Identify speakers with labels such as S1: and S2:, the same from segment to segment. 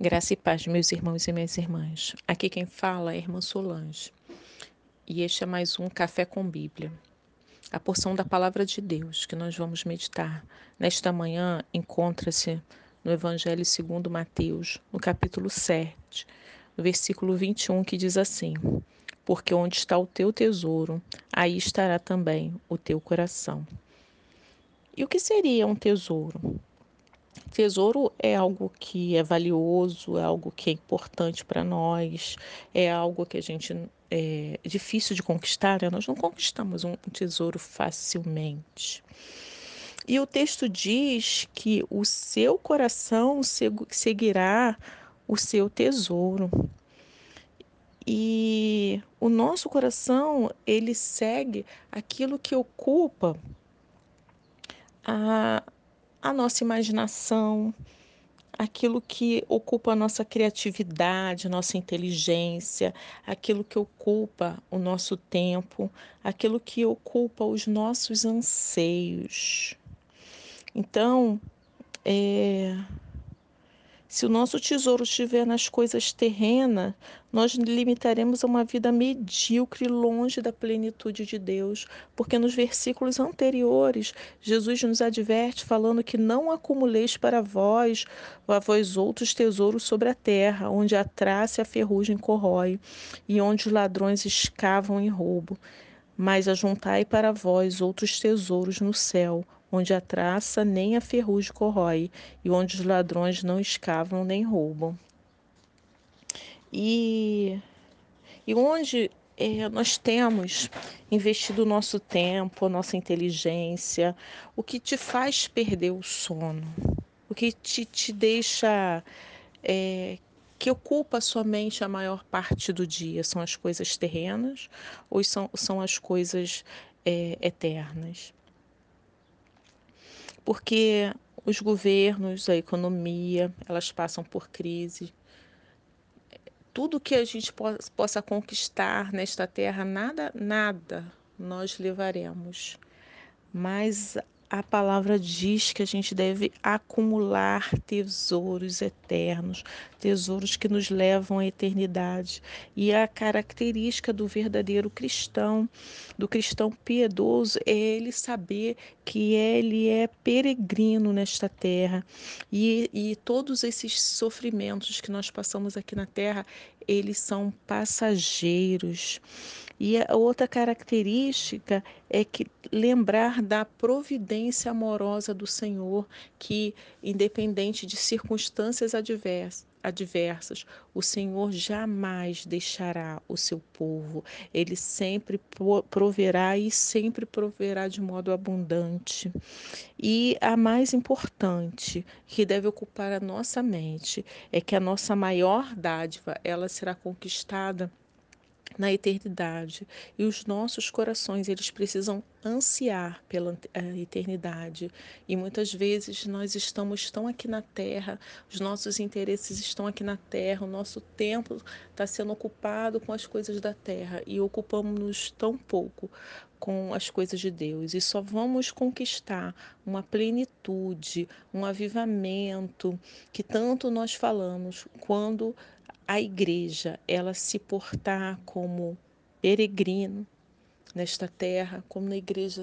S1: Graça e paz, meus irmãos e minhas irmãs. Aqui quem fala é a irmã Solange. E este é mais um Café com Bíblia. A porção da palavra de Deus que nós vamos meditar nesta manhã encontra-se no Evangelho segundo Mateus, no capítulo 7, no versículo 21, que diz assim: Porque onde está o teu tesouro, aí estará também o teu coração. E o que seria um tesouro? Tesouro é algo que é valioso, é algo que é importante para nós, é algo que a gente é difícil de conquistar, né? nós não conquistamos um tesouro facilmente. E o texto diz que o seu coração seguirá o seu tesouro. E o nosso coração, ele segue aquilo que ocupa a, a nossa imaginação, aquilo que ocupa a nossa criatividade, nossa inteligência, aquilo que ocupa o nosso tempo, aquilo que ocupa os nossos anseios. Então, é, se o nosso tesouro estiver nas coisas terrenas, nós limitaremos a uma vida medíocre, longe da plenitude de Deus, porque nos versículos anteriores, Jesus nos adverte falando que não acumuleis para vós, a vós outros tesouros sobre a terra, onde a traça e a ferrugem corrói, e onde os ladrões escavam e roubam. Mas ajuntai para vós outros tesouros no céu, onde a traça nem a ferrugem corrói, e onde os ladrões não escavam nem roubam. E, e onde é, nós temos investido o nosso tempo, a nossa inteligência, o que te faz perder o sono, o que te, te deixa. É, que ocupa somente a maior parte do dia são as coisas terrenas ou são, são as coisas é, eternas? Porque os governos, a economia, elas passam por crise. Tudo que a gente possa conquistar nesta terra, nada, nada nós levaremos. Mas a palavra diz que a gente deve acumular tesouros eternos, tesouros que nos levam à eternidade. E a característica do verdadeiro cristão, do cristão piedoso, é ele saber que ele é peregrino nesta terra e, e todos esses sofrimentos que nós passamos aqui na terra, eles são passageiros. E a outra característica é que lembrar da providência amorosa do Senhor, que independente de circunstâncias adversas, adversas, o Senhor jamais deixará o seu povo. Ele sempre proverá e sempre proverá de modo abundante. E a mais importante, que deve ocupar a nossa mente, é que a nossa maior dádiva, ela será conquistada na eternidade. E os nossos corações, eles precisam ansiar pela eh, eternidade. E muitas vezes nós estamos tão aqui na terra, os nossos interesses estão aqui na terra, o nosso tempo está sendo ocupado com as coisas da terra e ocupamos-nos tão pouco com as coisas de Deus. E só vamos conquistar uma plenitude, um avivamento que tanto nós falamos quando a igreja ela se portar como peregrino nesta terra, como na igreja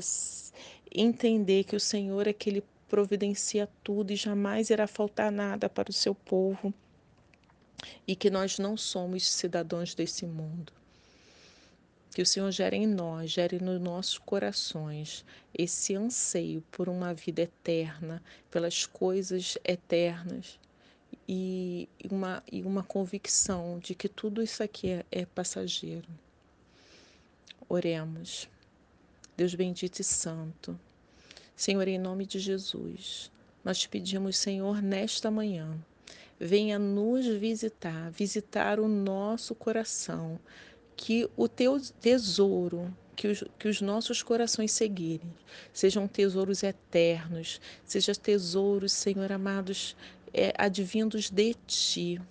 S1: entender que o Senhor é que ele providencia tudo e jamais irá faltar nada para o seu povo e que nós não somos cidadãos desse mundo. Que o Senhor gere em nós, gere nos nossos corações esse anseio por uma vida eterna, pelas coisas eternas e uma, e uma convicção de que tudo isso aqui é, é passageiro. Oremos. Deus bendito e santo. Senhor, em nome de Jesus, nós te pedimos, Senhor, nesta manhã, venha nos visitar, visitar o nosso coração, que o teu tesouro, que os, que os nossos corações seguirem, sejam tesouros eternos, sejam tesouros, Senhor amados, é, advindos de ti.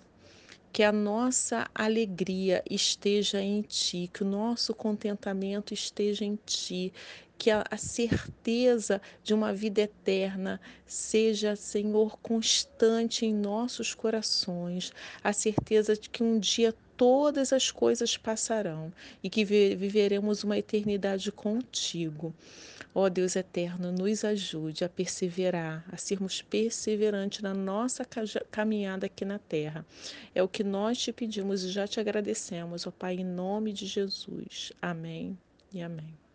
S1: Que a nossa alegria esteja em ti, que o nosso contentamento esteja em ti, que a, a certeza de uma vida eterna seja, Senhor, constante em nossos corações, a certeza de que um dia todas as coisas passarão e que viveremos uma eternidade contigo. Ó Deus eterno, nos ajude a perseverar, a sermos perseverantes na nossa caminhada aqui na terra. É o que nós te pedimos e já te agradecemos, ó Pai, em nome de Jesus. Amém e amém.